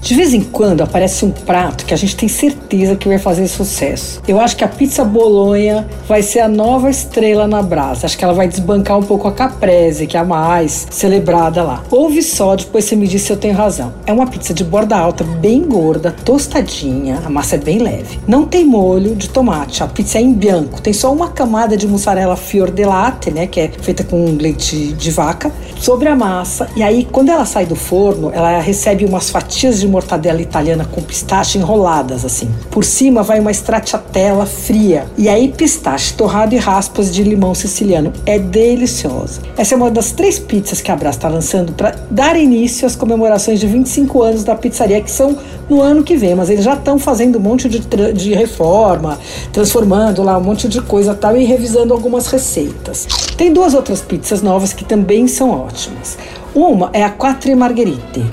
De vez em quando aparece um prato que a gente tem certeza que vai fazer sucesso. Eu acho que a pizza bolonha vai ser a nova estrela na brasa. Acho que ela vai desbancar um pouco a caprese, que é a mais celebrada lá. Ouve só, depois você me diz se eu tenho razão. É uma pizza de borda alta, bem gorda, tostadinha, a massa é bem leve. Não tem molho de tomate, a pizza é em bianco. Tem só uma camada de mussarela fior de latte, né, que é feita com leite de vaca, sobre a massa. E aí, quando ela sai do forno, ela recebe umas fatias de mortadela italiana com pistache enroladas assim. Por cima vai uma stracciatella fria e aí pistache torrado e raspas de limão siciliano. É deliciosa. Essa é uma das três pizzas que a Brás está lançando para dar início às comemorações de 25 anos da pizzaria que são no ano que vem, mas eles já estão fazendo um monte de, de reforma, transformando lá um monte de coisa tal e revisando algumas receitas. Tem duas outras pizzas novas que também são ótimas. Uma é a Quattro Margherite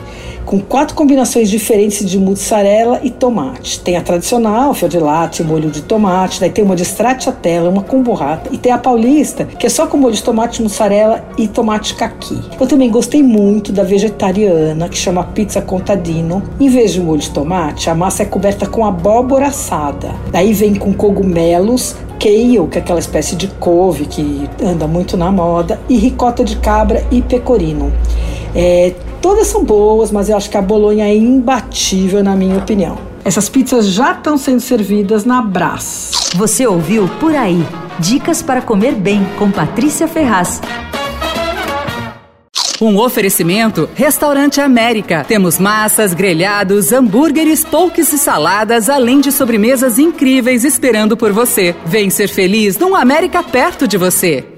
com quatro combinações diferentes de mussarela e tomate. Tem a tradicional, fior de latte, molho de tomate, daí tem uma de stracciatella, uma com burrata, e tem a paulista, que é só com molho de tomate, mussarela e tomate caqui. Eu também gostei muito da vegetariana, que chama pizza contadino. Em vez de molho de tomate, a massa é coberta com abóbora assada. Daí vem com cogumelos, kale, que é aquela espécie de couve que anda muito na moda, e ricota de cabra e pecorino. É, Todas são boas, mas eu acho que a Bolonha é imbatível, na minha opinião. Essas pizzas já estão sendo servidas na Brás. Você ouviu Por Aí. Dicas para comer bem com Patrícia Ferraz. Um oferecimento Restaurante América. Temos massas, grelhados, hambúrgueres, polques e saladas, além de sobremesas incríveis esperando por você. Vem ser feliz num América perto de você.